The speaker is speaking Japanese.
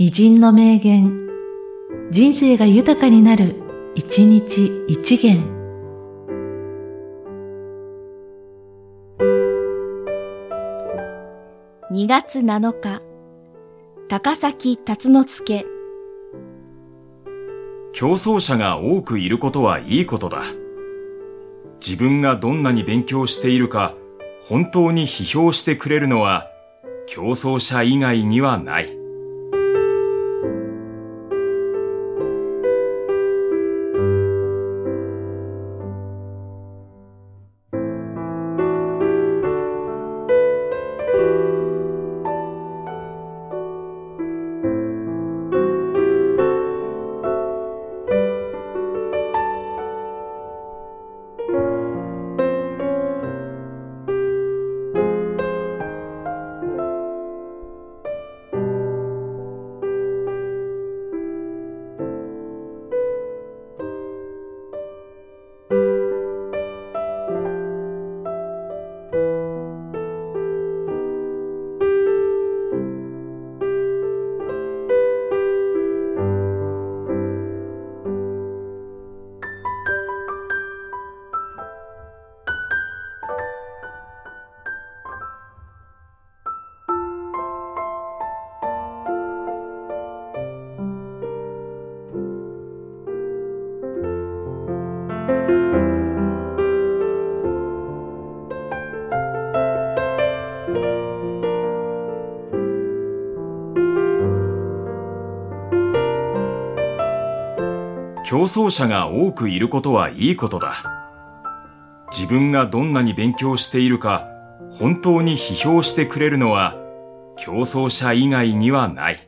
偉人の名言、人生が豊かになる、一日一元。2月7日、高崎辰之助。競争者が多くいることはいいことだ。自分がどんなに勉強しているか、本当に批評してくれるのは、競争者以外にはない。競争者が多くいることはいいことだ。自分がどんなに勉強しているか、本当に批評してくれるのは、競争者以外にはない。